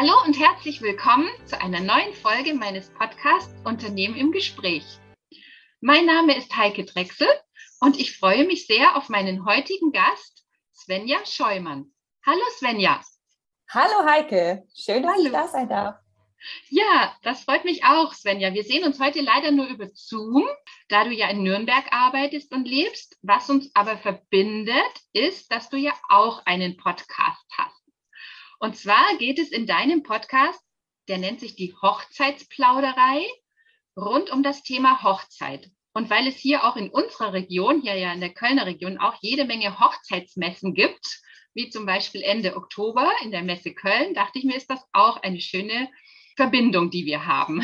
Hallo und herzlich willkommen zu einer neuen Folge meines Podcasts Unternehmen im Gespräch. Mein Name ist Heike Drechsel und ich freue mich sehr auf meinen heutigen Gast, Svenja Scheumann. Hallo Svenja. Hallo Heike, schön, dass Hallo. ich da sein darf. Ja, das freut mich auch, Svenja. Wir sehen uns heute leider nur über Zoom, da du ja in Nürnberg arbeitest und lebst. Was uns aber verbindet, ist, dass du ja auch einen Podcast hast. Und zwar geht es in deinem Podcast, der nennt sich die Hochzeitsplauderei, rund um das Thema Hochzeit. Und weil es hier auch in unserer Region, hier ja in der Kölner Region, auch jede Menge Hochzeitsmessen gibt, wie zum Beispiel Ende Oktober in der Messe Köln, dachte ich mir, ist das auch eine schöne Verbindung, die wir haben.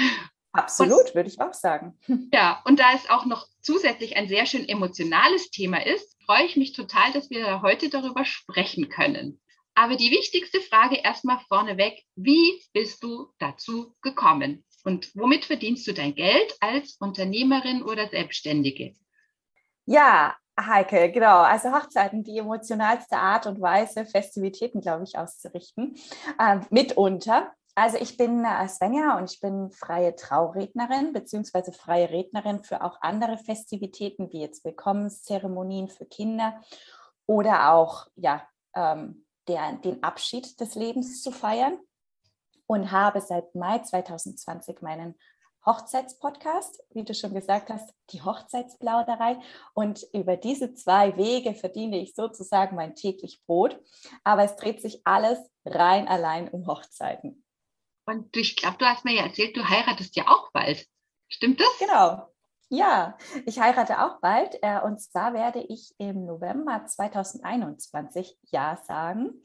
Absolut, und, würde ich auch sagen. Ja, und da es auch noch zusätzlich ein sehr schön emotionales Thema ist, freue ich mich total, dass wir heute darüber sprechen können. Aber die wichtigste Frage erstmal vorneweg, wie bist du dazu gekommen? Und womit verdienst du dein Geld als Unternehmerin oder Selbstständige? Ja, Heike, genau. Also Hochzeiten, die emotionalste Art und Weise, Festivitäten, glaube ich, auszurichten. Äh, mitunter. Also ich bin äh, Svenja und ich bin freie Traurednerin beziehungsweise freie Rednerin für auch andere Festivitäten wie jetzt Willkommenszeremonien für Kinder oder auch ja ähm, der, den Abschied des Lebens zu feiern und habe seit Mai 2020 meinen Hochzeitspodcast, wie du schon gesagt hast, die Hochzeitsplauderei. Und über diese zwei Wege verdiene ich sozusagen mein täglich Brot. Aber es dreht sich alles rein allein um Hochzeiten. Und ich glaube, du hast mir ja erzählt, du heiratest ja auch bald. Stimmt das? Genau. Ja, ich heirate auch bald. Äh, und zwar werde ich im November 2021 Ja sagen.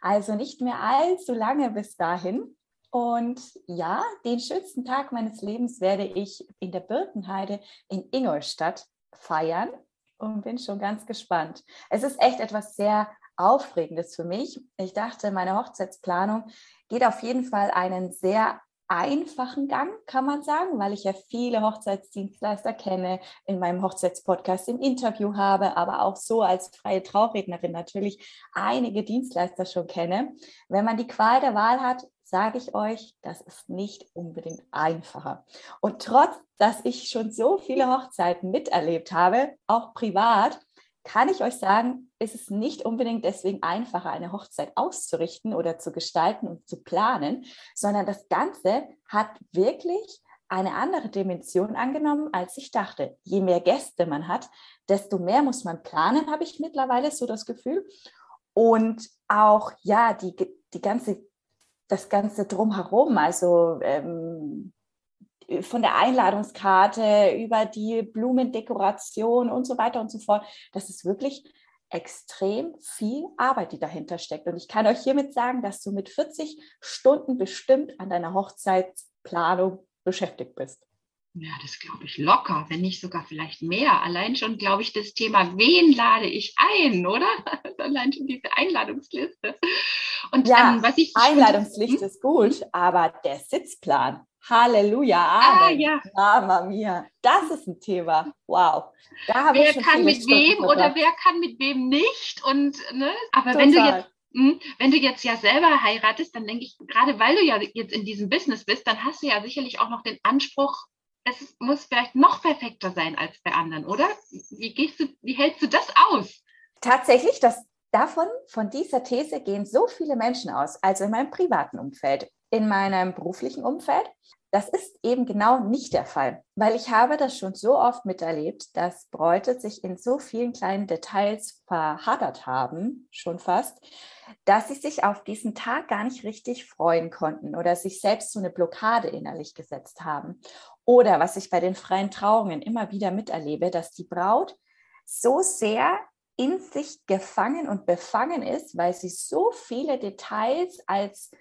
Also nicht mehr allzu lange bis dahin. Und ja, den schönsten Tag meines Lebens werde ich in der Birkenheide in Ingolstadt feiern und bin schon ganz gespannt. Es ist echt etwas sehr Aufregendes für mich. Ich dachte, meine Hochzeitsplanung geht auf jeden Fall einen sehr einfachen Gang, kann man sagen, weil ich ja viele Hochzeitsdienstleister kenne, in meinem Hochzeitspodcast im Interview habe, aber auch so als freie Traurednerin natürlich einige Dienstleister schon kenne. Wenn man die Qual der Wahl hat, sage ich euch, das ist nicht unbedingt einfacher. Und trotz, dass ich schon so viele Hochzeiten miterlebt habe, auch privat, kann ich euch sagen, ist es nicht unbedingt deswegen einfacher, eine Hochzeit auszurichten oder zu gestalten und zu planen, sondern das Ganze hat wirklich eine andere Dimension angenommen, als ich dachte. Je mehr Gäste man hat, desto mehr muss man planen, habe ich mittlerweile so das Gefühl. Und auch, ja, die, die ganze, das Ganze drumherum, also ähm, von der Einladungskarte über die Blumendekoration und so weiter und so fort. Das ist wirklich extrem viel Arbeit, die dahinter steckt. Und ich kann euch hiermit sagen, dass du mit 40 Stunden bestimmt an deiner Hochzeitsplanung beschäftigt bist. Ja, das glaube ich locker, wenn nicht sogar vielleicht mehr. Allein schon, glaube ich, das Thema, wen lade ich ein, oder? Allein schon diese Einladungsliste. Und ja, ähm, was ich Einladungsliste ist gut, aber der Sitzplan, Halleluja, ah, Amen. Ah, ja. Mama mia, das ist ein Thema. Wow. wer kann mit wem oder wer kann mit wem nicht? Und ne? aber Total. wenn du jetzt hm, wenn du jetzt ja selber heiratest, dann denke ich, gerade weil du ja jetzt in diesem Business bist, dann hast du ja sicherlich auch noch den Anspruch, es muss vielleicht noch perfekter sein als bei anderen, oder? Wie gehst du, wie hältst du das aus? Tatsächlich, das davon, von dieser These gehen so viele Menschen aus, also in meinem privaten Umfeld in meinem beruflichen Umfeld. Das ist eben genau nicht der Fall, weil ich habe das schon so oft miterlebt, dass Bräute sich in so vielen kleinen Details verhadert haben, schon fast, dass sie sich auf diesen Tag gar nicht richtig freuen konnten oder sich selbst so eine Blockade innerlich gesetzt haben. Oder was ich bei den freien Trauungen immer wieder miterlebe, dass die Braut so sehr in sich gefangen und befangen ist, weil sie so viele Details als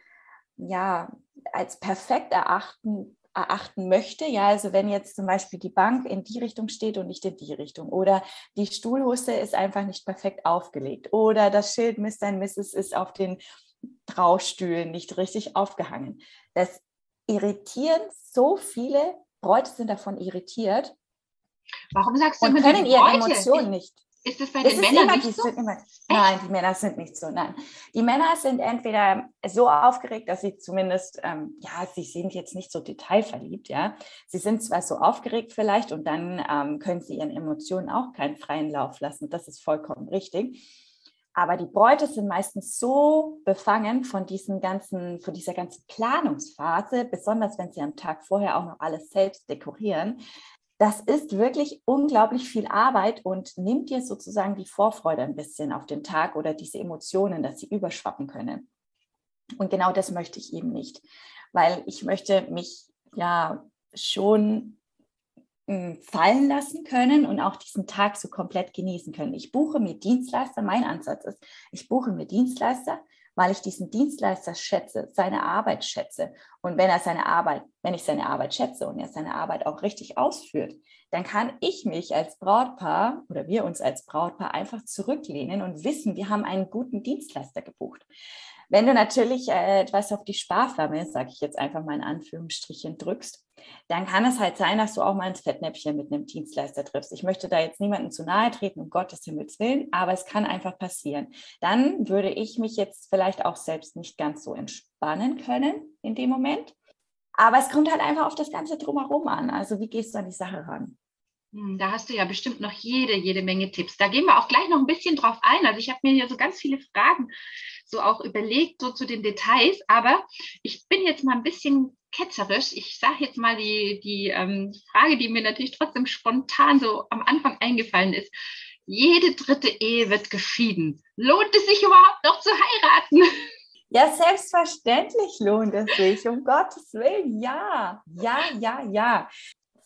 ja, als perfekt erachten, erachten möchte. Ja, also wenn jetzt zum Beispiel die Bank in die Richtung steht und nicht in die Richtung oder die Stuhlhusse ist einfach nicht perfekt aufgelegt oder das Schild Mr. und Mrs. ist auf den Traustühlen nicht richtig aufgehangen. Das irritieren so viele, Bräute sind davon irritiert. Warum sagst du und können ihre Emotionen nicht Ist es bei den Männern immer, nicht so? Immer, nein, die Männer sind nicht so. Nein, die Männer sind entweder so aufgeregt, dass sie zumindest, ähm, ja, sie sind jetzt nicht so detailverliebt, ja. Sie sind zwar so aufgeregt vielleicht und dann ähm, können sie ihren Emotionen auch keinen freien Lauf lassen. Das ist vollkommen richtig. Aber die Bräute sind meistens so befangen von diesen ganzen, von dieser ganzen Planungsphase, besonders wenn sie am Tag vorher auch noch alles selbst dekorieren, das ist wirklich unglaublich viel Arbeit und nimmt dir sozusagen die Vorfreude ein bisschen auf den Tag oder diese Emotionen, dass sie überschwappen können. Und genau das möchte ich eben nicht, weil ich möchte mich ja schon hm, fallen lassen können und auch diesen Tag so komplett genießen können. Ich buche mir Dienstleister, mein Ansatz ist, ich buche mir Dienstleister, weil ich diesen Dienstleister schätze, seine Arbeit schätze. Und wenn er seine Arbeit, wenn ich seine Arbeit schätze und er seine Arbeit auch richtig ausführt, dann kann ich mich als Brautpaar oder wir uns als Brautpaar einfach zurücklehnen und wissen, wir haben einen guten Dienstleister gebucht. Wenn du natürlich äh, etwas auf die Sparflamme, sage ich jetzt einfach mal in Anführungsstrichen, drückst, dann kann es halt sein, dass du auch mal ins Fettnäpfchen mit einem Dienstleister triffst. Ich möchte da jetzt niemandem zu nahe treten, um Gottes Himmels Willen, aber es kann einfach passieren. Dann würde ich mich jetzt vielleicht auch selbst nicht ganz so entspannen können in dem Moment. Aber es kommt halt einfach auf das Ganze drumherum an. Also wie gehst du an die Sache ran? Hm, da hast du ja bestimmt noch jede, jede Menge Tipps. Da gehen wir auch gleich noch ein bisschen drauf ein. Also ich habe mir hier so ganz viele Fragen so auch überlegt, so zu den Details. Aber ich bin jetzt mal ein bisschen ketzerisch. Ich sage jetzt mal die, die ähm, Frage, die mir natürlich trotzdem spontan so am Anfang eingefallen ist. Jede dritte Ehe wird geschieden. Lohnt es sich überhaupt noch zu heiraten? Ja, selbstverständlich lohnt es sich, um Gottes Willen, ja, ja, ja, ja.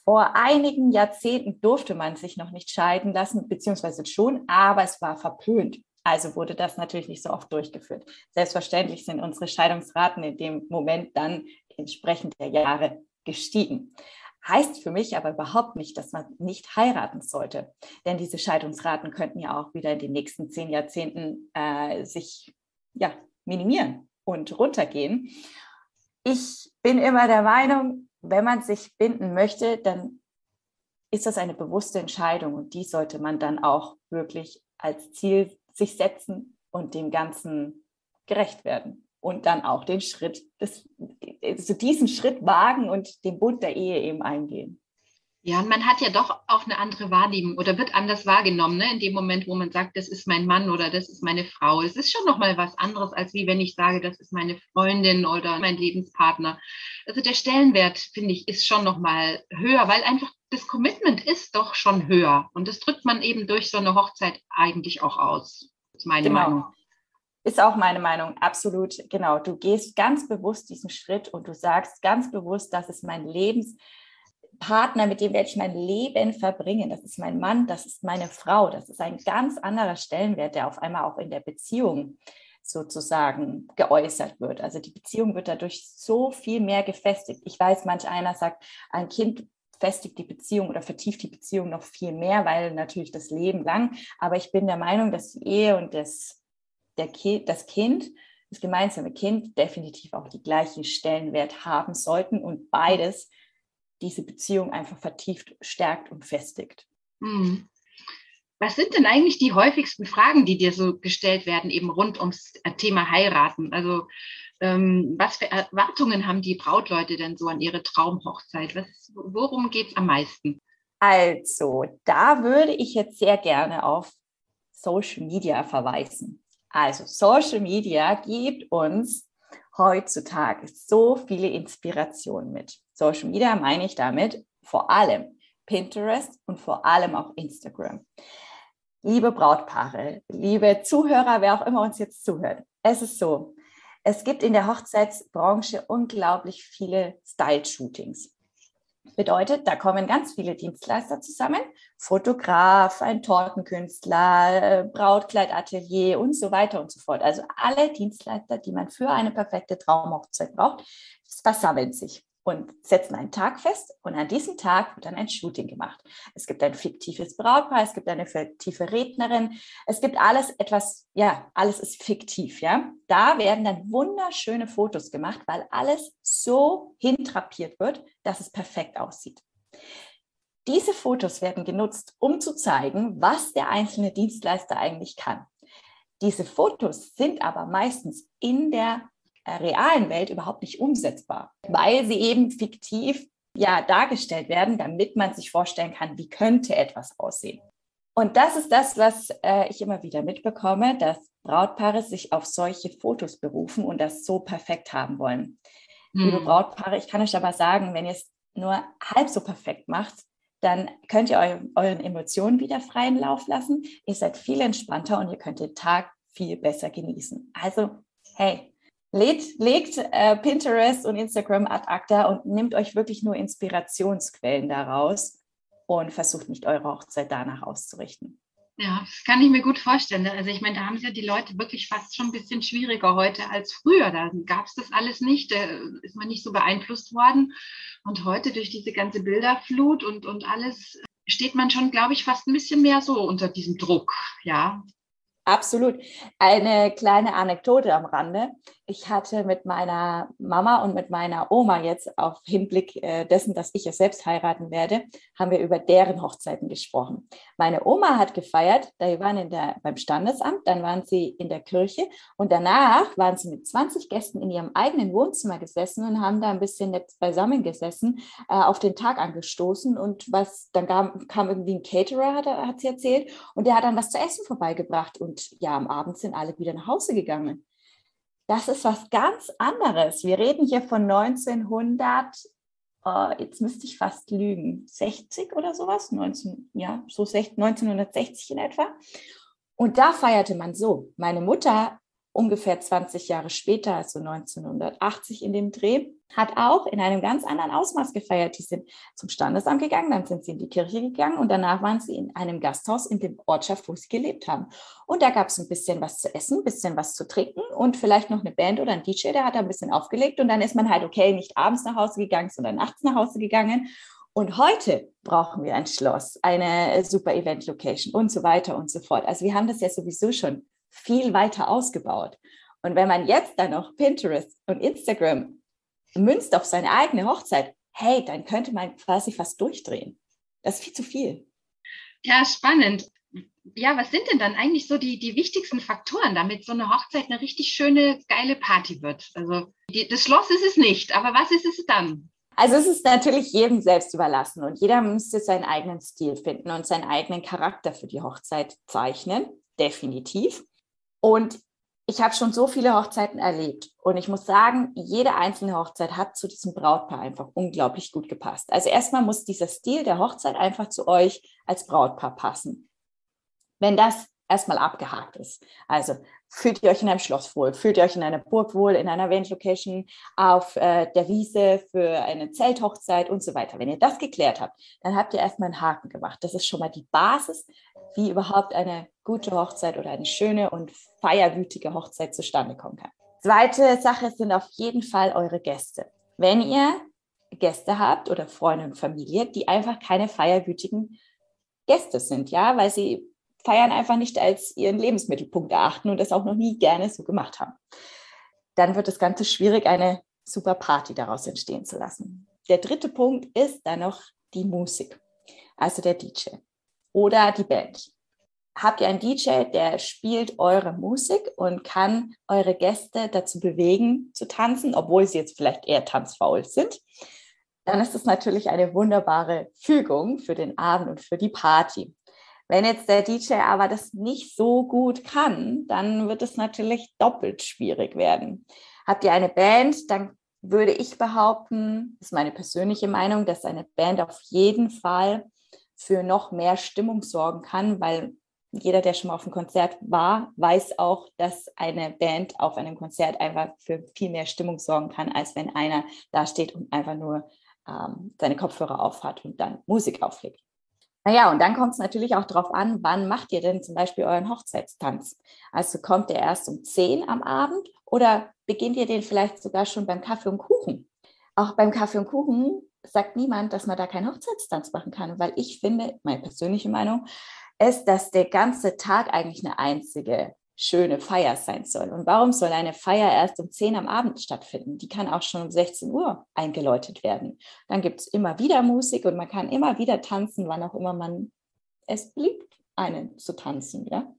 Vor einigen Jahrzehnten durfte man sich noch nicht scheiden lassen, beziehungsweise schon, aber es war verpönt. Also wurde das natürlich nicht so oft durchgeführt. Selbstverständlich sind unsere Scheidungsraten in dem Moment dann entsprechend der Jahre gestiegen. Heißt für mich aber überhaupt nicht, dass man nicht heiraten sollte. Denn diese Scheidungsraten könnten ja auch wieder in den nächsten zehn Jahrzehnten äh, sich ja, minimieren und runtergehen. Ich bin immer der Meinung, wenn man sich binden möchte, dann ist das eine bewusste Entscheidung und die sollte man dann auch wirklich als Ziel sich setzen und dem Ganzen gerecht werden und dann auch den Schritt, des, also diesen Schritt wagen und den Bund der Ehe eben eingehen. Ja, und man hat ja doch auch eine andere Wahrnehmung oder wird anders wahrgenommen, ne? in dem Moment, wo man sagt, das ist mein Mann oder das ist meine Frau. Es ist schon nochmal was anderes, als wie wenn ich sage, das ist meine Freundin oder mein Lebenspartner. Also der Stellenwert, finde ich, ist schon nochmal höher, weil einfach das Commitment ist doch schon höher. Und das drückt man eben durch so eine Hochzeit eigentlich auch aus. Das ist meine genau. Meinung. Ist auch meine Meinung, absolut. Genau. Du gehst ganz bewusst diesen Schritt und du sagst ganz bewusst, das ist mein Lebens Partner, mit dem werde ich mein Leben verbringen. Das ist mein Mann, das ist meine Frau. Das ist ein ganz anderer Stellenwert, der auf einmal auch in der Beziehung sozusagen geäußert wird. Also die Beziehung wird dadurch so viel mehr gefestigt. Ich weiß, manch einer sagt, ein Kind festigt die Beziehung oder vertieft die Beziehung noch viel mehr, weil natürlich das Leben lang. Aber ich bin der Meinung, dass die Ehe und das, der Ki das Kind, das gemeinsame Kind definitiv auch die gleichen Stellenwert haben sollten und beides diese Beziehung einfach vertieft, stärkt und festigt. Hm. Was sind denn eigentlich die häufigsten Fragen, die dir so gestellt werden, eben rund ums Thema heiraten? Also ähm, was für Erwartungen haben die Brautleute denn so an ihre Traumhochzeit? Was, worum geht es am meisten? Also, da würde ich jetzt sehr gerne auf Social Media verweisen. Also, Social Media gibt uns heutzutage so viele Inspirationen mit. Social Media meine ich damit vor allem Pinterest und vor allem auch Instagram. Liebe Brautpaare, liebe Zuhörer, wer auch immer uns jetzt zuhört, es ist so, es gibt in der Hochzeitsbranche unglaublich viele Style-Shootings. Bedeutet, da kommen ganz viele Dienstleister zusammen, Fotograf, ein Tortenkünstler, Brautkleidatelier und so weiter und so fort. Also alle Dienstleister, die man für eine perfekte Traumhochzeit braucht, versammeln sich und setzen einen Tag fest und an diesem Tag wird dann ein Shooting gemacht. Es gibt ein fiktives Brautpaar, es gibt eine fiktive Rednerin, es gibt alles etwas, ja, alles ist fiktiv, ja. Da werden dann wunderschöne Fotos gemacht, weil alles so hintrapiert wird, dass es perfekt aussieht. Diese Fotos werden genutzt, um zu zeigen, was der einzelne Dienstleister eigentlich kann. Diese Fotos sind aber meistens in der realen Welt überhaupt nicht umsetzbar, weil sie eben fiktiv ja dargestellt werden, damit man sich vorstellen kann, wie könnte etwas aussehen. Und das ist das, was äh, ich immer wieder mitbekomme, dass Brautpaare sich auf solche Fotos berufen und das so perfekt haben wollen. Mhm. Liebe Brautpaare, ich kann euch aber sagen, wenn ihr es nur halb so perfekt macht, dann könnt ihr eu euren Emotionen wieder freien Lauf lassen. Ihr seid viel entspannter und ihr könnt den Tag viel besser genießen. Also, hey, legt, legt äh, Pinterest und Instagram ad acta und nehmt euch wirklich nur Inspirationsquellen daraus und versucht nicht eure Hochzeit danach auszurichten. Ja, das kann ich mir gut vorstellen. Also ich meine, da haben es ja die Leute wirklich fast schon ein bisschen schwieriger heute als früher. Da gab es das alles nicht, da ist man nicht so beeinflusst worden. Und heute durch diese ganze Bilderflut und, und alles steht man schon, glaube ich, fast ein bisschen mehr so unter diesem Druck. Ja, Absolut. Eine kleine Anekdote am Rande. Ich hatte mit meiner Mama und mit meiner Oma jetzt auf Hinblick äh, dessen, dass ich ja selbst heiraten werde, haben wir über deren Hochzeiten gesprochen. Meine Oma hat gefeiert, da waren in der, beim Standesamt, dann waren sie in der Kirche und danach waren sie mit 20 Gästen in ihrem eigenen Wohnzimmer gesessen und haben da ein bisschen nett beisammen gesessen, äh, auf den Tag angestoßen und was, dann kam, kam irgendwie ein Caterer, hat, hat sie erzählt, und der hat dann was zu essen vorbeigebracht und ja, am Abend sind alle wieder nach Hause gegangen. Das ist was ganz anderes. Wir reden hier von 1900, oh, jetzt müsste ich fast lügen, 60 oder sowas, 19, ja, so 1960 in etwa. Und da feierte man so. Meine Mutter ungefähr 20 Jahre später, also 1980 in dem Dreh, hat auch in einem ganz anderen Ausmaß gefeiert. Die sind zum Standesamt gegangen, dann sind sie in die Kirche gegangen und danach waren sie in einem Gasthaus in dem Ortschaft, wo sie gelebt haben. Und da gab es ein bisschen was zu essen, ein bisschen was zu trinken und vielleicht noch eine Band oder ein DJ, der hat da ein bisschen aufgelegt und dann ist man halt, okay, nicht abends nach Hause gegangen, sondern nachts nach Hause gegangen. Und heute brauchen wir ein Schloss, eine super Event-Location und so weiter und so fort. Also wir haben das ja sowieso schon viel weiter ausgebaut. Und wenn man jetzt dann noch Pinterest und Instagram münzt auf seine eigene Hochzeit, hey, dann könnte man quasi fast durchdrehen. Das ist viel zu viel. Ja, spannend. Ja, was sind denn dann eigentlich so die, die wichtigsten Faktoren, damit so eine Hochzeit eine richtig schöne, geile Party wird? Also die, das Schloss ist es nicht, aber was ist es dann? Also es ist natürlich jedem selbst überlassen und jeder müsste seinen eigenen Stil finden und seinen eigenen Charakter für die Hochzeit zeichnen, definitiv. Und ich habe schon so viele Hochzeiten erlebt und ich muss sagen, jede einzelne Hochzeit hat zu diesem Brautpaar einfach unglaublich gut gepasst. Also erstmal muss dieser Stil der Hochzeit einfach zu euch als Brautpaar passen. Wenn das erstmal abgehakt ist. Also fühlt ihr euch in einem Schloss wohl, fühlt ihr euch in einer Burg wohl, in einer Event-Location, auf äh, der Wiese für eine Zelthochzeit und so weiter. Wenn ihr das geklärt habt, dann habt ihr erstmal einen Haken gemacht. Das ist schon mal die Basis, wie überhaupt eine gute Hochzeit oder eine schöne und feierwütige Hochzeit zustande kommen kann. Zweite Sache sind auf jeden Fall eure Gäste. Wenn ihr Gäste habt oder Freunde und Familie, die einfach keine feierwütigen Gäste sind, ja, weil sie Feiern einfach nicht als ihren Lebensmittelpunkt erachten und das auch noch nie gerne so gemacht haben. Dann wird das Ganze schwierig, eine super Party daraus entstehen zu lassen. Der dritte Punkt ist dann noch die Musik, also der DJ oder die Band. Habt ihr einen DJ, der spielt eure Musik und kann eure Gäste dazu bewegen, zu tanzen, obwohl sie jetzt vielleicht eher tanzfaul sind, dann ist es natürlich eine wunderbare Fügung für den Abend und für die Party. Wenn jetzt der DJ aber das nicht so gut kann, dann wird es natürlich doppelt schwierig werden. Habt ihr eine Band, dann würde ich behaupten, das ist meine persönliche Meinung, dass eine Band auf jeden Fall für noch mehr Stimmung sorgen kann, weil jeder, der schon mal auf einem Konzert war, weiß auch, dass eine Band auf einem Konzert einfach für viel mehr Stimmung sorgen kann, als wenn einer da steht und einfach nur ähm, seine Kopfhörer aufhat und dann Musik auflegt. Naja, und dann kommt es natürlich auch darauf an, wann macht ihr denn zum Beispiel euren Hochzeitstanz? Also kommt der erst um 10 am Abend oder beginnt ihr den vielleicht sogar schon beim Kaffee und Kuchen? Auch beim Kaffee und Kuchen sagt niemand, dass man da keinen Hochzeitstanz machen kann, weil ich finde, meine persönliche Meinung ist, dass der ganze Tag eigentlich eine einzige schöne Feier sein soll. Und warum soll eine Feier erst um 10 am Abend stattfinden? Die kann auch schon um 16 Uhr eingeläutet werden. Dann gibt es immer wieder Musik und man kann immer wieder tanzen, wann auch immer man es beliebt, einen zu tanzen. Ja?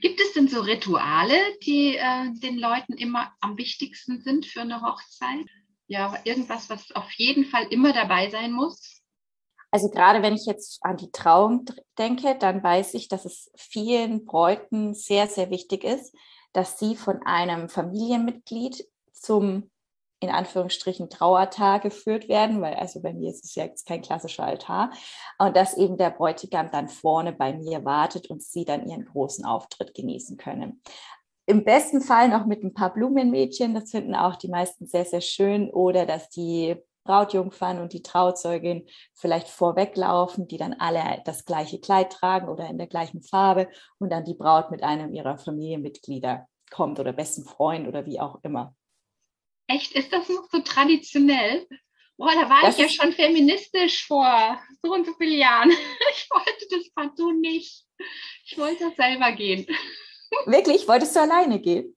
Gibt es denn so Rituale, die äh, den Leuten immer am wichtigsten sind für eine Hochzeit? Ja, irgendwas, was auf jeden Fall immer dabei sein muss? Also gerade wenn ich jetzt an die Trauung denke, dann weiß ich, dass es vielen Bräuten sehr, sehr wichtig ist, dass sie von einem Familienmitglied zum in Anführungsstrichen Trauertag geführt werden, weil also bei mir ist es ja jetzt kein klassischer Altar und dass eben der Bräutigam dann vorne bei mir wartet und sie dann ihren großen Auftritt genießen können. Im besten Fall noch mit ein paar Blumenmädchen, das finden auch die meisten sehr, sehr schön oder dass die Brautjungfern und die Trauzeugin vielleicht vorweglaufen, die dann alle das gleiche Kleid tragen oder in der gleichen Farbe und dann die Braut mit einem ihrer Familienmitglieder kommt oder besten Freund oder wie auch immer. Echt, ist das noch so traditionell? Boah, da war das ich ja schon feministisch vor so und so vielen Jahren. Ich wollte das partout nicht. Ich wollte selber gehen. Wirklich? Wolltest du alleine gehen?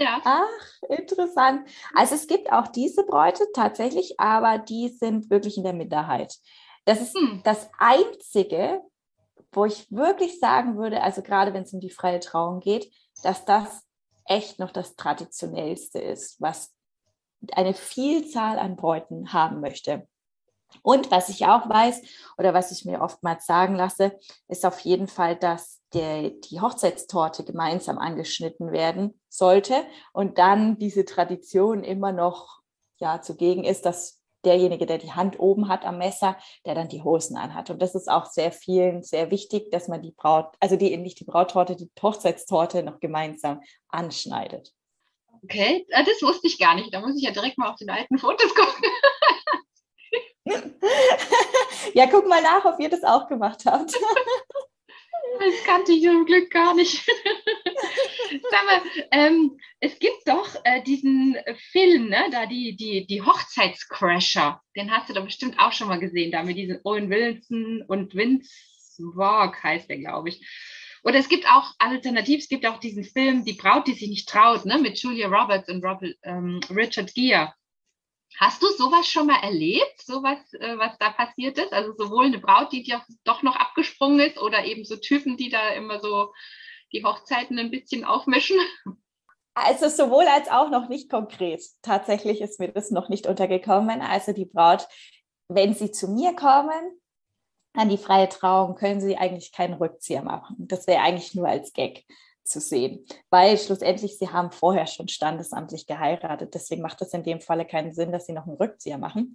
Ja. Ach, interessant. Also es gibt auch diese Bräute tatsächlich, aber die sind wirklich in der Minderheit. Das ist hm. das Einzige, wo ich wirklich sagen würde, also gerade wenn es um die freie Trauung geht, dass das echt noch das Traditionellste ist, was eine Vielzahl an Bräuten haben möchte. Und was ich auch weiß oder was ich mir oftmals sagen lasse, ist auf jeden Fall, dass der, die Hochzeitstorte gemeinsam angeschnitten werden sollte und dann diese Tradition immer noch ja, zugegen ist, dass derjenige, der die Hand oben hat am Messer, der dann die Hosen anhat. Und das ist auch sehr vielen sehr wichtig, dass man die Braut, also die nicht die Brauttorte, die Hochzeitstorte noch gemeinsam anschneidet. Okay, äh, das wusste ich gar nicht. Da muss ich ja direkt mal auf den alten Fotos gucken. ja, guck mal nach, ob ihr das auch gemacht habt. Das kannte ich zum Glück gar nicht. Sag mal, ähm, es gibt doch äh, diesen Film, ne, da die, die, die Hochzeitscrasher. Den hast du doch bestimmt auch schon mal gesehen, da mit diesen Owen Wilson und Vince Walk heißt der, glaube ich. Oder es gibt auch alternativ, es gibt auch diesen Film Die Braut, die sich nicht traut, ne, mit Julia Roberts und Robert, ähm, Richard Gere. Hast du sowas schon mal erlebt, sowas, äh, was da passiert ist? Also sowohl eine Braut, die dir doch noch abgesprungen ist, oder eben so Typen, die da immer so die Hochzeiten ein bisschen aufmischen? Also sowohl als auch noch nicht konkret. Tatsächlich ist mir das noch nicht untergekommen. Also die Braut, wenn sie zu mir kommen, an die freie Trauung können sie eigentlich keinen Rückzieher machen. Das wäre eigentlich nur als Gag zu sehen, weil schlussendlich sie haben vorher schon standesamtlich geheiratet. Deswegen macht es in dem Falle keinen Sinn, dass sie noch einen Rückzieher machen.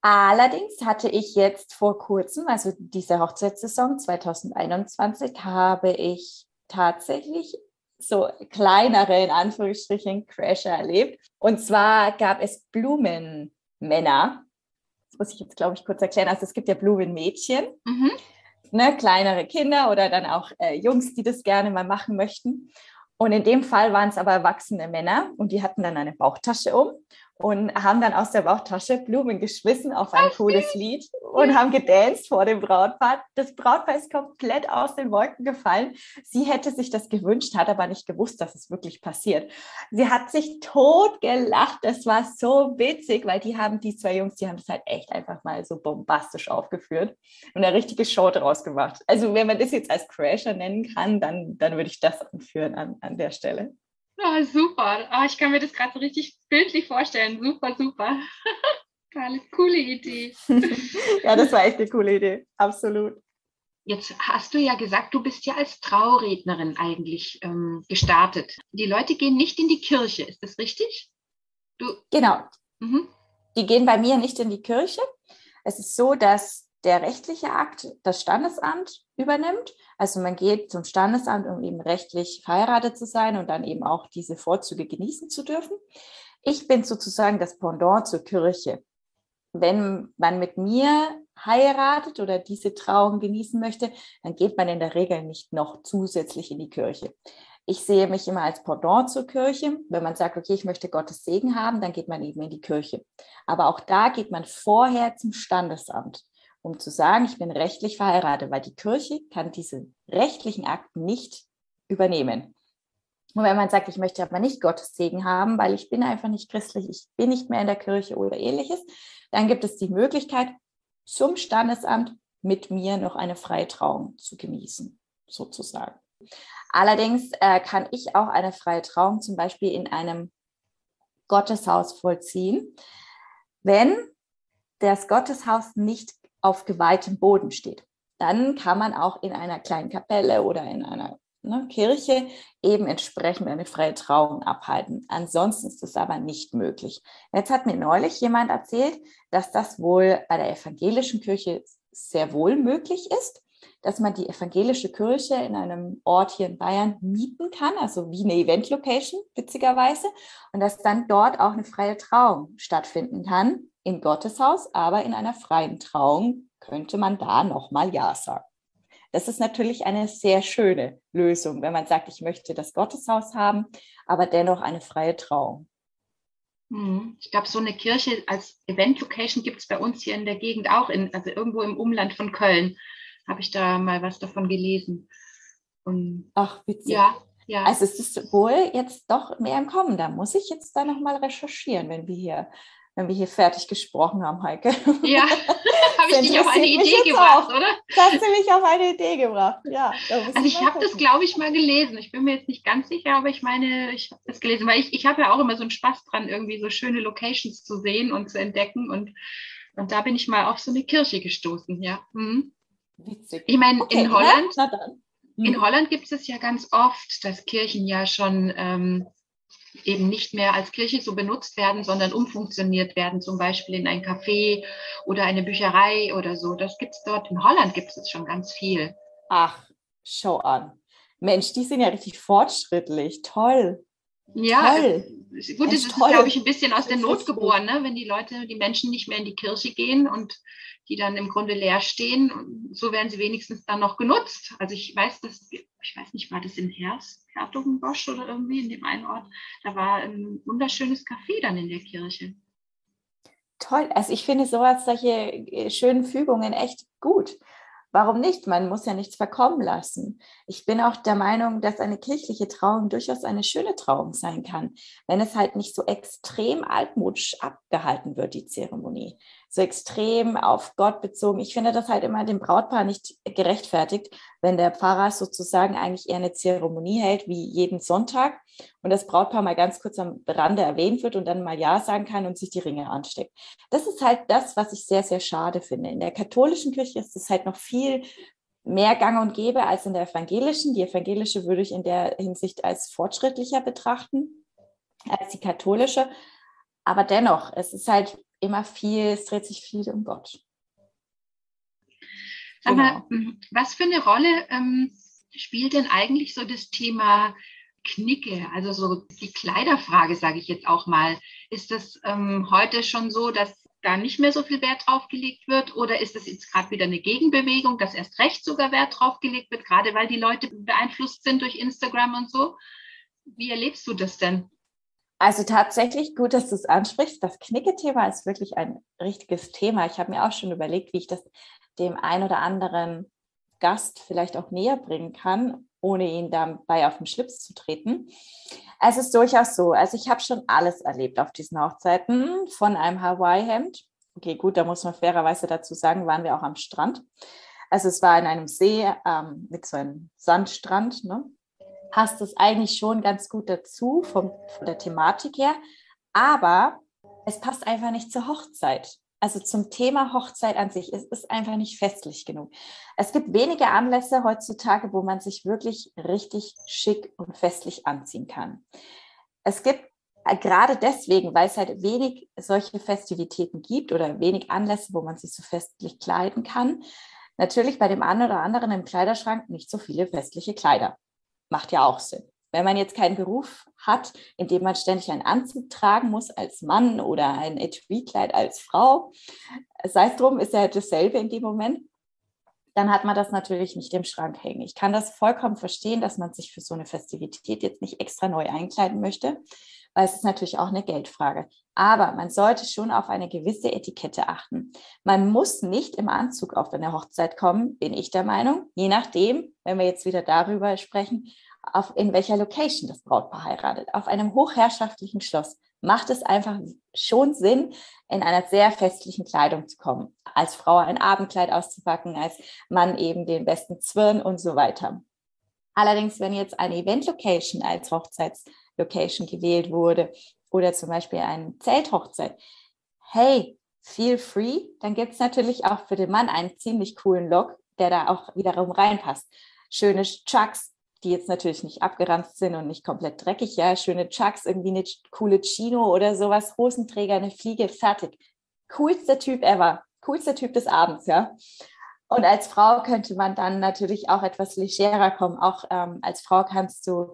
Allerdings hatte ich jetzt vor kurzem, also diese Hochzeitssaison 2021, habe ich tatsächlich so kleinere, in Anführungsstrichen, Crasher erlebt. Und zwar gab es Blumenmänner, muss ich jetzt, glaube ich, kurz erklären. Also es gibt ja Blumenmädchen, mhm. Ne, kleinere Kinder oder dann auch äh, Jungs, die das gerne mal machen möchten. Und in dem Fall waren es aber erwachsene Männer und die hatten dann eine Bauchtasche um und haben dann aus der Bauchtasche Blumen geschmissen auf ein cooles Lied und haben gedanced vor dem Brautpaar. Das Brautpaar ist komplett aus den Wolken gefallen. Sie hätte sich das gewünscht, hat aber nicht gewusst, dass es wirklich passiert. Sie hat sich tot gelacht. Das war so witzig, weil die haben, die zwei Jungs, die haben es halt echt einfach mal so bombastisch aufgeführt und eine richtige Show daraus gemacht. Also wenn man das jetzt als Crasher nennen kann, dann, dann würde ich das anführen an, an der Stelle. Ja, super. Oh, ich kann mir das gerade so richtig bildlich vorstellen. Super, super. Eine coole Idee. ja, das war echt eine coole Idee. Absolut. Jetzt hast du ja gesagt, du bist ja als Traurednerin eigentlich ähm, gestartet. Die Leute gehen nicht in die Kirche, ist das richtig? Du genau. Mhm. Die gehen bei mir nicht in die Kirche. Es ist so, dass der rechtliche Akt das Standesamt übernimmt. Also man geht zum Standesamt, um eben rechtlich verheiratet zu sein und dann eben auch diese Vorzüge genießen zu dürfen. Ich bin sozusagen das Pendant zur Kirche. Wenn man mit mir heiratet oder diese Trauung genießen möchte, dann geht man in der Regel nicht noch zusätzlich in die Kirche. Ich sehe mich immer als Pendant zur Kirche. Wenn man sagt, okay, ich möchte Gottes Segen haben, dann geht man eben in die Kirche. Aber auch da geht man vorher zum Standesamt um zu sagen, ich bin rechtlich verheiratet, weil die Kirche kann diesen rechtlichen Akt nicht übernehmen. Und wenn man sagt, ich möchte aber nicht Gottes Segen haben, weil ich bin einfach nicht christlich, ich bin nicht mehr in der Kirche oder ähnliches, dann gibt es die Möglichkeit, zum Standesamt mit mir noch eine freie Trauung zu genießen, sozusagen. Allerdings äh, kann ich auch eine freie Trauung zum Beispiel in einem Gotteshaus vollziehen, wenn das Gotteshaus nicht auf geweihtem Boden steht. Dann kann man auch in einer kleinen Kapelle oder in einer ne, Kirche eben entsprechend eine freie Trauung abhalten. Ansonsten ist das aber nicht möglich. Jetzt hat mir neulich jemand erzählt, dass das wohl bei der evangelischen Kirche sehr wohl möglich ist, dass man die evangelische Kirche in einem Ort hier in Bayern mieten kann, also wie eine Event-Location, witzigerweise, und dass dann dort auch eine freie Trauung stattfinden kann im Gotteshaus, aber in einer freien Trauung könnte man da nochmal Ja sagen. Das ist natürlich eine sehr schöne Lösung, wenn man sagt, ich möchte das Gotteshaus haben, aber dennoch eine freie Trauung. Hm, ich glaube, so eine Kirche als Event-Location gibt es bei uns hier in der Gegend auch, in, also irgendwo im Umland von Köln. Habe ich da mal was davon gelesen. Und Ach, witzig. Ja, ja. Also es ist wohl jetzt doch mehr im Kommen. Da muss ich jetzt da nochmal recherchieren, wenn wir hier wenn wir hier fertig gesprochen haben, Heike. Ja, habe ich dich auf eine Idee gebracht, auch. oder? Das hast du mich auf eine Idee gebracht, ja. Also ich habe das, glaube ich, mal gelesen. Ich bin mir jetzt nicht ganz sicher, aber ich meine, ich habe das gelesen, weil ich, ich habe ja auch immer so einen Spaß dran, irgendwie so schöne Locations zu sehen und zu entdecken. Und, und da bin ich mal auf so eine Kirche gestoßen, ja. Mhm. Witzig. Ich meine, okay, in Holland, hm. Holland gibt es ja ganz oft, dass Kirchen ja schon ähm, eben nicht mehr als Kirche so benutzt werden, sondern umfunktioniert werden, zum Beispiel in ein Café oder eine Bücherei oder so. Das gibt es dort. In Holland gibt es schon ganz viel. Ach, schau an. Mensch, die sind ja richtig fortschrittlich. Toll. Ja, toll. gut, das ist, glaube ich, ein bisschen aus der Not geboren, ne? wenn die Leute, die Menschen nicht mehr in die Kirche gehen und die dann im Grunde leer stehen. so werden sie wenigstens dann noch genutzt. Also ich weiß, dass, ich weiß nicht, war das in Hers, Hertogenbosch oder irgendwie in dem einen Ort, da war ein wunderschönes Café dann in der Kirche. Toll, also ich finde sowas, solche äh, schönen Fügungen echt gut. Warum nicht? Man muss ja nichts verkommen lassen. Ich bin auch der Meinung, dass eine kirchliche Trauung durchaus eine schöne Trauung sein kann, wenn es halt nicht so extrem altmodisch abgehalten wird, die Zeremonie so extrem auf Gott bezogen. Ich finde das halt immer dem Brautpaar nicht gerechtfertigt, wenn der Pfarrer sozusagen eigentlich eher eine Zeremonie hält wie jeden Sonntag und das Brautpaar mal ganz kurz am Rande erwähnt wird und dann mal Ja sagen kann und sich die Ringe ansteckt. Das ist halt das, was ich sehr, sehr schade finde. In der katholischen Kirche ist es halt noch viel mehr gang und gäbe als in der evangelischen. Die evangelische würde ich in der Hinsicht als fortschrittlicher betrachten als die katholische. Aber dennoch, es ist halt immer viel, es dreht sich viel um Gott. Sag mal, genau. Mhm, was für eine Rolle ähm, spielt denn eigentlich so das Thema Knicke, also so die Kleiderfrage, sage ich jetzt auch mal. Ist das ähm, heute schon so, dass da nicht mehr so viel Wert drauf gelegt wird? Oder ist das jetzt gerade wieder eine Gegenbewegung, dass erst recht sogar Wert drauf gelegt wird, gerade weil die Leute beeinflusst sind durch Instagram und so? Wie erlebst du das denn? Also tatsächlich gut, dass du es ansprichst. Das Knicke-Thema ist wirklich ein richtiges Thema. Ich habe mir auch schon überlegt, wie ich das dem ein oder anderen Gast vielleicht auch näher bringen kann, ohne ihn dabei auf den Schlips zu treten. Es ist durchaus so. Also ich habe schon alles erlebt auf diesen Hochzeiten, von einem Hawaii-Hemd. Okay, gut, da muss man fairerweise dazu sagen, waren wir auch am Strand. Also es war in einem See ähm, mit so einem Sandstrand, ne? Passt es eigentlich schon ganz gut dazu vom, von der Thematik her. Aber es passt einfach nicht zur Hochzeit. Also zum Thema Hochzeit an sich. Es ist einfach nicht festlich genug. Es gibt wenige Anlässe heutzutage, wo man sich wirklich richtig schick und festlich anziehen kann. Es gibt äh, gerade deswegen, weil es halt wenig solche Festivitäten gibt oder wenig Anlässe, wo man sich so festlich kleiden kann, natürlich bei dem einen oder anderen im Kleiderschrank nicht so viele festliche Kleider macht ja auch Sinn. Wenn man jetzt keinen Beruf hat, in dem man ständig einen Anzug tragen muss als Mann oder ein Etui-Kleid als Frau, sei es drum, ist ja dasselbe in dem Moment, dann hat man das natürlich nicht im Schrank hängen. Ich kann das vollkommen verstehen, dass man sich für so eine Festivität jetzt nicht extra neu einkleiden möchte, weil es ist natürlich auch eine Geldfrage. Aber man sollte schon auf eine gewisse Etikette achten. Man muss nicht im Anzug auf eine Hochzeit kommen, bin ich der Meinung. Je nachdem, wenn wir jetzt wieder darüber sprechen, auf, in welcher Location das Brautpaar heiratet. Auf einem hochherrschaftlichen Schloss macht es einfach schon Sinn, in einer sehr festlichen Kleidung zu kommen. Als Frau ein Abendkleid auszupacken, als Mann eben den besten Zwirn und so weiter. Allerdings, wenn jetzt eine Event-Location als Hochzeitslocation gewählt wurde oder zum Beispiel eine Zelthochzeit, hey, feel free, dann gibt es natürlich auch für den Mann einen ziemlich coolen Look, der da auch wiederum reinpasst. Schöne Chucks, die jetzt natürlich nicht abgeranzt sind und nicht komplett dreckig, ja, schöne Chucks, irgendwie eine coole Chino oder sowas, Hosenträger, eine Fliege, fertig. Coolster Typ ever, coolster Typ des Abends, ja. Und als Frau könnte man dann natürlich auch etwas legerer kommen. Auch ähm, als Frau kannst du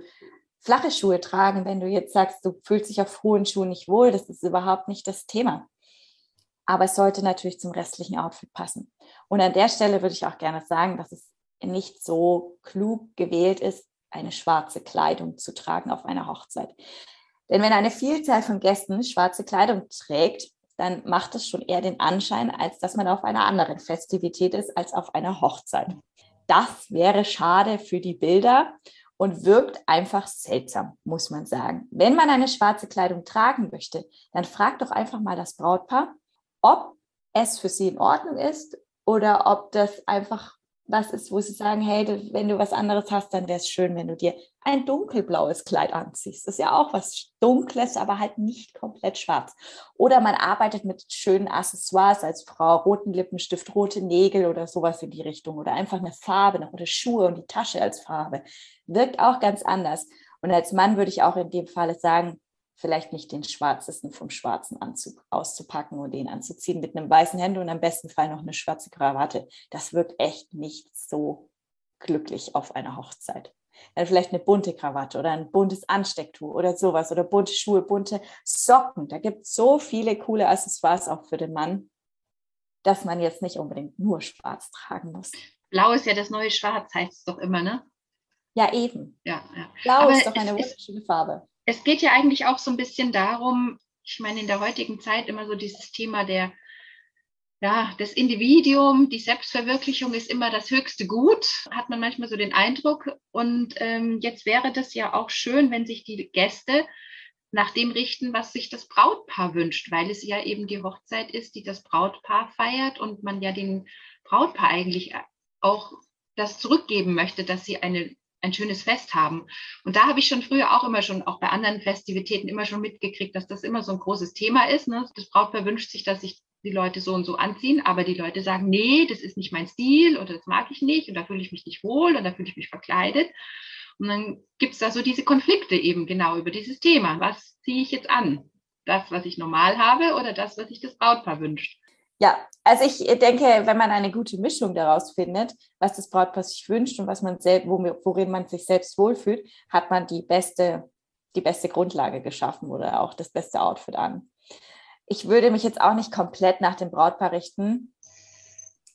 flache Schuhe tragen, wenn du jetzt sagst, du fühlst dich auf hohen Schuhen nicht wohl. Das ist überhaupt nicht das Thema. Aber es sollte natürlich zum restlichen Outfit passen. Und an der Stelle würde ich auch gerne sagen, dass es nicht so klug gewählt ist, eine schwarze Kleidung zu tragen auf einer Hochzeit. Denn wenn eine Vielzahl von Gästen schwarze Kleidung trägt, dann macht es schon eher den Anschein, als dass man auf einer anderen Festivität ist als auf einer Hochzeit. Das wäre schade für die Bilder und wirkt einfach seltsam, muss man sagen. Wenn man eine schwarze Kleidung tragen möchte, dann fragt doch einfach mal das Brautpaar, ob es für sie in Ordnung ist oder ob das einfach was ist, wo sie sagen, hey, wenn du was anderes hast, dann wäre es schön, wenn du dir ein dunkelblaues Kleid anziehst. Das ist ja auch was Dunkles, aber halt nicht komplett schwarz. Oder man arbeitet mit schönen Accessoires als Frau, roten Lippenstift, rote Nägel oder sowas in die Richtung. Oder einfach eine Farbe noch oder Schuhe und die Tasche als Farbe. Wirkt auch ganz anders. Und als Mann würde ich auch in dem Fall sagen, vielleicht nicht den schwarzesten vom schwarzen Anzug auszupacken und den anzuziehen mit einem weißen Hemd und am besten Fall noch eine schwarze Krawatte. Das wirkt echt nicht so glücklich auf einer Hochzeit. Dann vielleicht eine bunte Krawatte oder ein buntes Anstecktuch oder sowas oder bunte Schuhe, bunte Socken. Da gibt es so viele coole Accessoires auch für den Mann, dass man jetzt nicht unbedingt nur schwarz tragen muss. Blau ist ja das neue Schwarz, heißt es doch immer, ne? Ja, eben. Ja, ja. Blau Aber ist doch eine wunderschöne Farbe es geht ja eigentlich auch so ein bisschen darum, ich meine, in der heutigen Zeit immer so dieses Thema der, ja, das Individuum, die Selbstverwirklichung ist immer das höchste Gut, hat man manchmal so den Eindruck. Und ähm, jetzt wäre das ja auch schön, wenn sich die Gäste nach dem richten, was sich das Brautpaar wünscht, weil es ja eben die Hochzeit ist, die das Brautpaar feiert und man ja dem Brautpaar eigentlich auch das zurückgeben möchte, dass sie eine ein schönes Fest haben. Und da habe ich schon früher auch immer schon, auch bei anderen Festivitäten immer schon mitgekriegt, dass das immer so ein großes Thema ist. Ne? Das Brautpaar wünscht sich, dass sich die Leute so und so anziehen, aber die Leute sagen, nee, das ist nicht mein Stil oder das mag ich nicht und da fühle ich mich nicht wohl und da fühle ich mich verkleidet. Und dann gibt es da so diese Konflikte eben genau über dieses Thema. Was ziehe ich jetzt an? Das, was ich normal habe oder das, was sich das Brautpaar wünscht? Ja, also ich denke, wenn man eine gute Mischung daraus findet, was das Brautpaar sich wünscht und was man selbst, worin man sich selbst wohlfühlt, hat man die beste, die beste Grundlage geschaffen oder auch das beste Outfit an. Ich würde mich jetzt auch nicht komplett nach dem Brautpaar richten.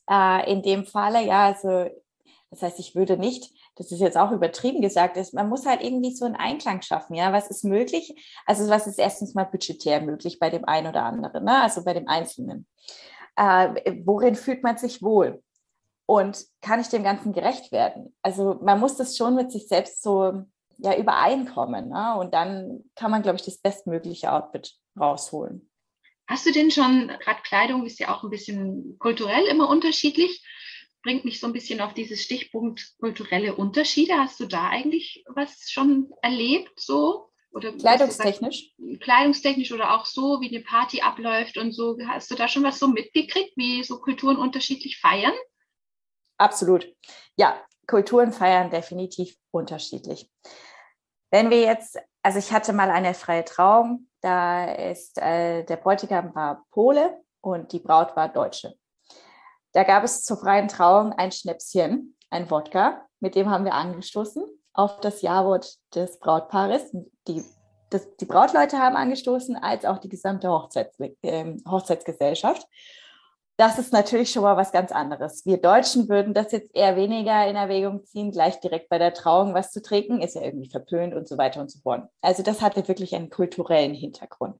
Äh, in dem Falle, ja, also das heißt, ich würde nicht, das ist jetzt auch übertrieben gesagt, ist, man muss halt irgendwie so einen Einklang schaffen, ja, was ist möglich? Also was ist erstens mal budgetär möglich bei dem einen oder anderen, ne? also bei dem Einzelnen äh, worin fühlt man sich wohl? Und kann ich dem Ganzen gerecht werden? Also man muss das schon mit sich selbst so ja, übereinkommen. Ne? Und dann kann man, glaube ich, das bestmögliche Outfit rausholen. Hast du denn schon, gerade Kleidung ist ja auch ein bisschen kulturell immer unterschiedlich, bringt mich so ein bisschen auf dieses Stichpunkt kulturelle Unterschiede. Hast du da eigentlich was schon erlebt so? Oder kleidungstechnisch? Gesagt, kleidungstechnisch oder auch so, wie eine Party abläuft und so. Hast du da schon was so mitgekriegt, wie so Kulturen unterschiedlich feiern? Absolut. Ja, Kulturen feiern definitiv unterschiedlich. Wenn wir jetzt, also ich hatte mal eine freie Trauung, da ist äh, der Bräutigam war Pole und die Braut war Deutsche. Da gab es zur freien Trauung ein Schnäpschen, ein Wodka, mit dem haben wir angestoßen auf das Jawort des Brautpaares. Die, das, die Brautleute haben angestoßen, als auch die gesamte Hochzeits, äh, Hochzeitsgesellschaft. Das ist natürlich schon mal was ganz anderes. Wir Deutschen würden das jetzt eher weniger in Erwägung ziehen, gleich direkt bei der Trauung was zu trinken, ist ja irgendwie verpönt und so weiter und so fort. Also das hatte wirklich einen kulturellen Hintergrund.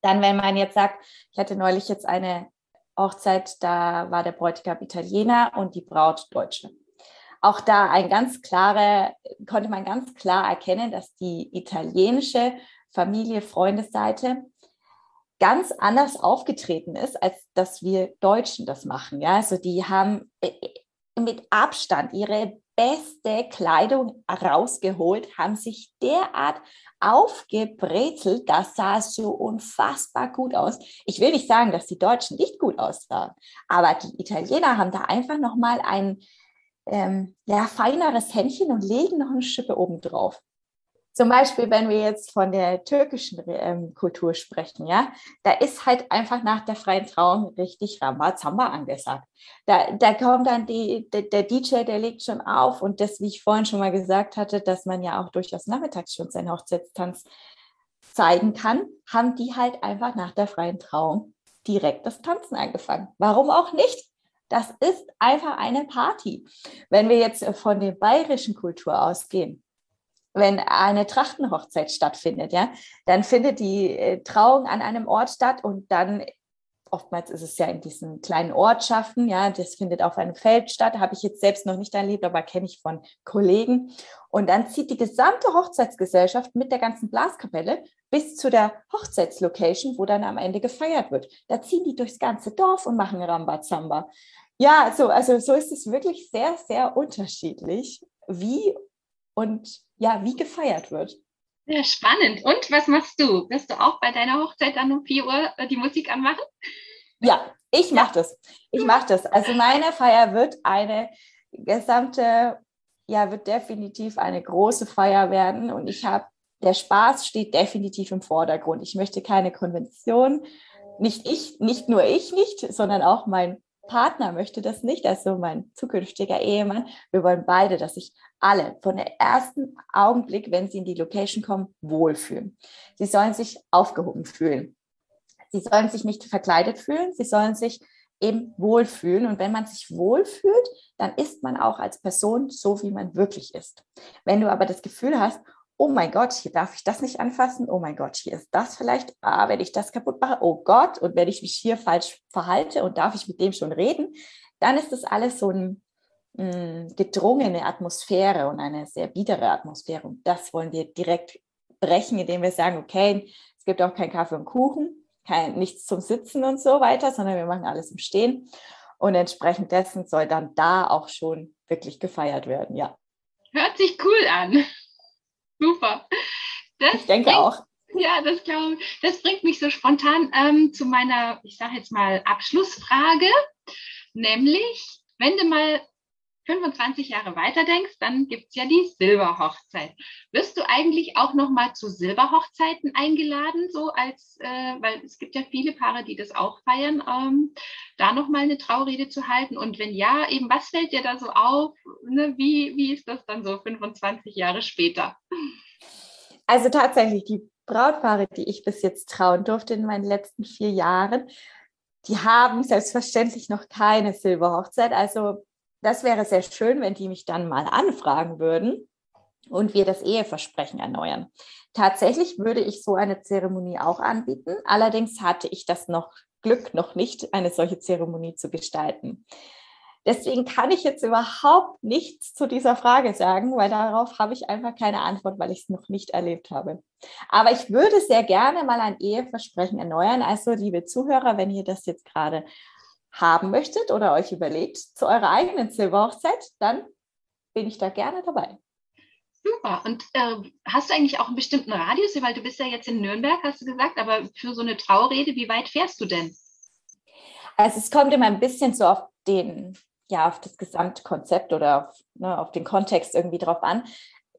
Dann, wenn man jetzt sagt, ich hatte neulich jetzt eine Hochzeit, da war der Bräutigam Italiener und die Braut Deutsche. Auch da ein ganz klare, konnte man ganz klar erkennen, dass die italienische Familie, Freundesseite ganz anders aufgetreten ist, als dass wir Deutschen das machen. Ja, also die haben äh, mit Abstand ihre beste Kleidung rausgeholt, haben sich derart aufgebrezelt, das sah so unfassbar gut aus. Ich will nicht sagen, dass die Deutschen nicht gut aussahen, aber die Italiener haben da einfach nochmal ein ähm, ja, feineres Händchen und legen noch eine Schippe oben drauf. Zum Beispiel, wenn wir jetzt von der türkischen ähm, Kultur sprechen, ja, da ist halt einfach nach der freien Trauung richtig Rambazamba angesagt. Da, da kommt dann die, der, der DJ, der legt schon auf und das, wie ich vorhin schon mal gesagt hatte, dass man ja auch durchaus nachmittags schon seinen Hochzeitstanz zeigen kann, haben die halt einfach nach der freien Trauung direkt das Tanzen angefangen. Warum auch nicht? Das ist einfach eine Party. Wenn wir jetzt von der bayerischen Kultur ausgehen, wenn eine Trachtenhochzeit stattfindet, ja, dann findet die äh, Trauung an einem Ort statt und dann oftmals ist es ja in diesen kleinen Ortschaften, ja, das findet auf einem Feld statt, habe ich jetzt selbst noch nicht erlebt, aber kenne ich von Kollegen. Und dann zieht die gesamte Hochzeitsgesellschaft mit der ganzen Blaskapelle bis zu der Hochzeitslocation, wo dann am Ende gefeiert wird. Da ziehen die durchs ganze Dorf und machen Rambazamba. Ja, so, also so ist es wirklich sehr, sehr unterschiedlich, wie und ja, wie gefeiert wird. Ja, spannend. Und was machst du? Wirst du auch bei deiner Hochzeit dann um 4 Uhr äh, die Musik anmachen? Ja, ich mache das. Ich mache das. Also meine Feier wird eine gesamte, ja, wird definitiv eine große Feier werden. Und ich habe, der Spaß steht definitiv im Vordergrund. Ich möchte keine Konvention. Nicht ich, nicht nur ich nicht, sondern auch mein Partner möchte das nicht, also mein zukünftiger Ehemann. Wir wollen beide, dass sich alle von der ersten Augenblick, wenn sie in die Location kommen, wohlfühlen. Sie sollen sich aufgehoben fühlen. Sie sollen sich nicht verkleidet fühlen. Sie sollen sich eben wohlfühlen. Und wenn man sich wohlfühlt, dann ist man auch als Person so, wie man wirklich ist. Wenn du aber das Gefühl hast, oh mein Gott, hier darf ich das nicht anfassen, oh mein Gott, hier ist das vielleicht, ah, wenn ich das kaputt mache, oh Gott, und wenn ich mich hier falsch verhalte und darf ich mit dem schon reden, dann ist das alles so eine hm, gedrungene Atmosphäre und eine sehr biedere Atmosphäre. Und das wollen wir direkt brechen, indem wir sagen, okay, es gibt auch keinen Kaffee und Kuchen, kein, nichts zum Sitzen und so weiter, sondern wir machen alles im Stehen. Und entsprechend dessen soll dann da auch schon wirklich gefeiert werden, ja. Hört sich cool an. Super. Das ich denke bringt, auch. Ja, das glaube ich. Das bringt mich so spontan ähm, zu meiner, ich sage jetzt mal, Abschlussfrage. Nämlich, wenn du mal 25 Jahre weiter denkst, dann gibt es ja die Silberhochzeit. Wirst du eigentlich auch noch mal zu Silberhochzeiten eingeladen, so als, äh, weil es gibt ja viele Paare, die das auch feiern, ähm, da noch mal eine Traurede zu halten? Und wenn ja, eben was fällt dir da so auf? Ne? Wie, wie ist das dann so 25 Jahre später? Also tatsächlich, die Brautpaare, die ich bis jetzt trauen durfte in meinen letzten vier Jahren, die haben selbstverständlich noch keine Silberhochzeit. Also das wäre sehr schön, wenn die mich dann mal anfragen würden und wir das Eheversprechen erneuern. Tatsächlich würde ich so eine Zeremonie auch anbieten. Allerdings hatte ich das noch Glück, noch nicht eine solche Zeremonie zu gestalten. Deswegen kann ich jetzt überhaupt nichts zu dieser Frage sagen, weil darauf habe ich einfach keine Antwort, weil ich es noch nicht erlebt habe. Aber ich würde sehr gerne mal ein Eheversprechen erneuern. Also, liebe Zuhörer, wenn ihr das jetzt gerade haben möchtet oder euch überlegt zu eurer eigenen Silberhochzeit, dann bin ich da gerne dabei. Super. Und äh, hast du eigentlich auch einen bestimmten Radius, weil du bist ja jetzt in Nürnberg, hast du gesagt, aber für so eine Traurede, wie weit fährst du denn? Also es kommt immer ein bisschen so auf den, ja, auf das Gesamtkonzept oder auf, ne, auf den Kontext irgendwie drauf an.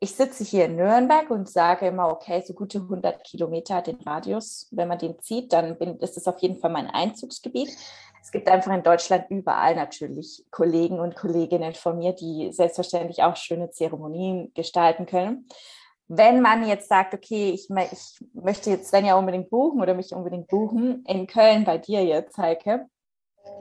Ich sitze hier in Nürnberg und sage immer, okay, so gute 100 Kilometer den Radius. Wenn man den zieht, dann bin, ist es auf jeden Fall mein Einzugsgebiet. Es gibt einfach in Deutschland überall natürlich Kollegen und Kolleginnen von mir, die selbstverständlich auch schöne Zeremonien gestalten können. Wenn man jetzt sagt, okay, ich, ich möchte jetzt Svenja unbedingt buchen oder mich unbedingt buchen, in Köln bei dir jetzt, Heike,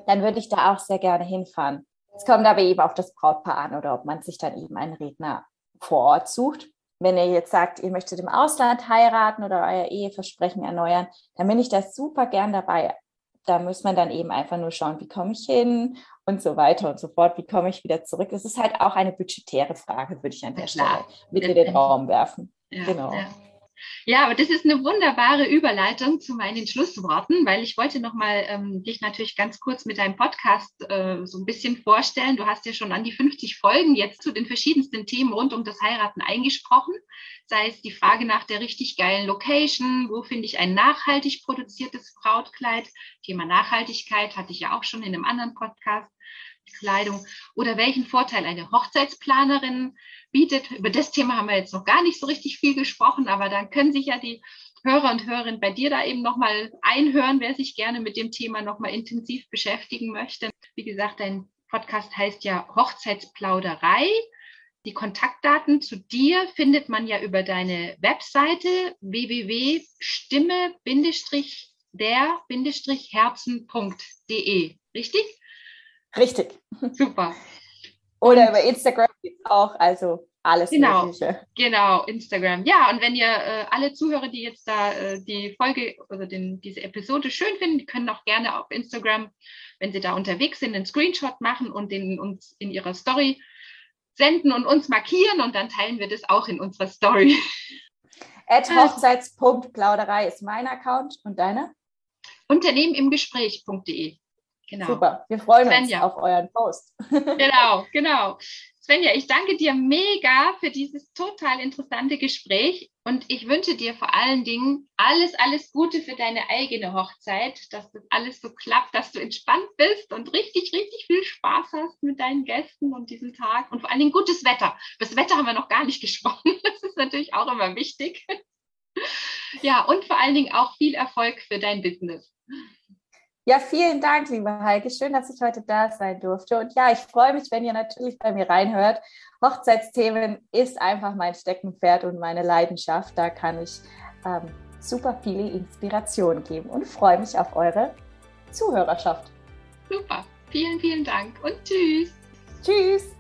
dann würde ich da auch sehr gerne hinfahren. Es kommt aber eben auf das Brautpaar an oder ob man sich dann eben einen Redner vor Ort sucht. Wenn ihr jetzt sagt, ihr möchtet im Ausland heiraten oder euer Eheversprechen erneuern, dann bin ich da super gern dabei da muss man dann eben einfach nur schauen, wie komme ich hin und so weiter und so fort. Wie komme ich wieder zurück? Das ist halt auch eine budgetäre Frage, würde ich an der Stelle mit in den Raum werfen. Ja, genau. Ja. Ja, aber das ist eine wunderbare Überleitung zu meinen Schlussworten, weil ich wollte nochmal ähm, dich natürlich ganz kurz mit deinem Podcast äh, so ein bisschen vorstellen. Du hast ja schon an die 50 Folgen jetzt zu den verschiedensten Themen rund um das Heiraten eingesprochen. Sei es die Frage nach der richtig geilen Location, wo finde ich ein nachhaltig produziertes Brautkleid? Thema Nachhaltigkeit hatte ich ja auch schon in einem anderen Podcast. Kleidung oder welchen Vorteil eine Hochzeitsplanerin bietet. Über das Thema haben wir jetzt noch gar nicht so richtig viel gesprochen, aber dann können sich ja die Hörer und Hörerinnen bei dir da eben nochmal einhören, wer sich gerne mit dem Thema nochmal intensiv beschäftigen möchte. Wie gesagt, dein Podcast heißt ja Hochzeitsplauderei. Die Kontaktdaten zu dir findet man ja über deine Webseite www.stimme-der-herzen.de. Richtig? Richtig. Super. Oder über Instagram auch, also alles genau, Mögliche. Genau, Instagram. Ja, und wenn ihr äh, alle Zuhörer, die jetzt da äh, die Folge oder den, diese Episode schön finden, die können auch gerne auf Instagram, wenn sie da unterwegs sind, einen Screenshot machen und den uns in ihrer Story senden und uns markieren und dann teilen wir das auch in unserer Story. At hochzeits.plauderei ist mein Account und deine? Unternehmen im Gespräch.de. Genau. Super, wir freuen Svenja. uns auf euren Post. genau, genau. Svenja, ich danke dir mega für dieses total interessante Gespräch und ich wünsche dir vor allen Dingen alles, alles Gute für deine eigene Hochzeit, dass das alles so klappt, dass du entspannt bist und richtig, richtig viel Spaß hast mit deinen Gästen und diesem Tag und vor allen Dingen gutes Wetter. Das Wetter haben wir noch gar nicht gesprochen. Das ist natürlich auch immer wichtig. Ja, und vor allen Dingen auch viel Erfolg für dein Business. Ja, vielen Dank, liebe Heike. Schön, dass ich heute da sein durfte. Und ja, ich freue mich, wenn ihr natürlich bei mir reinhört. Hochzeitsthemen ist einfach mein Steckenpferd und meine Leidenschaft. Da kann ich ähm, super viele Inspirationen geben und freue mich auf eure Zuhörerschaft. Super. Vielen, vielen Dank und tschüss. Tschüss.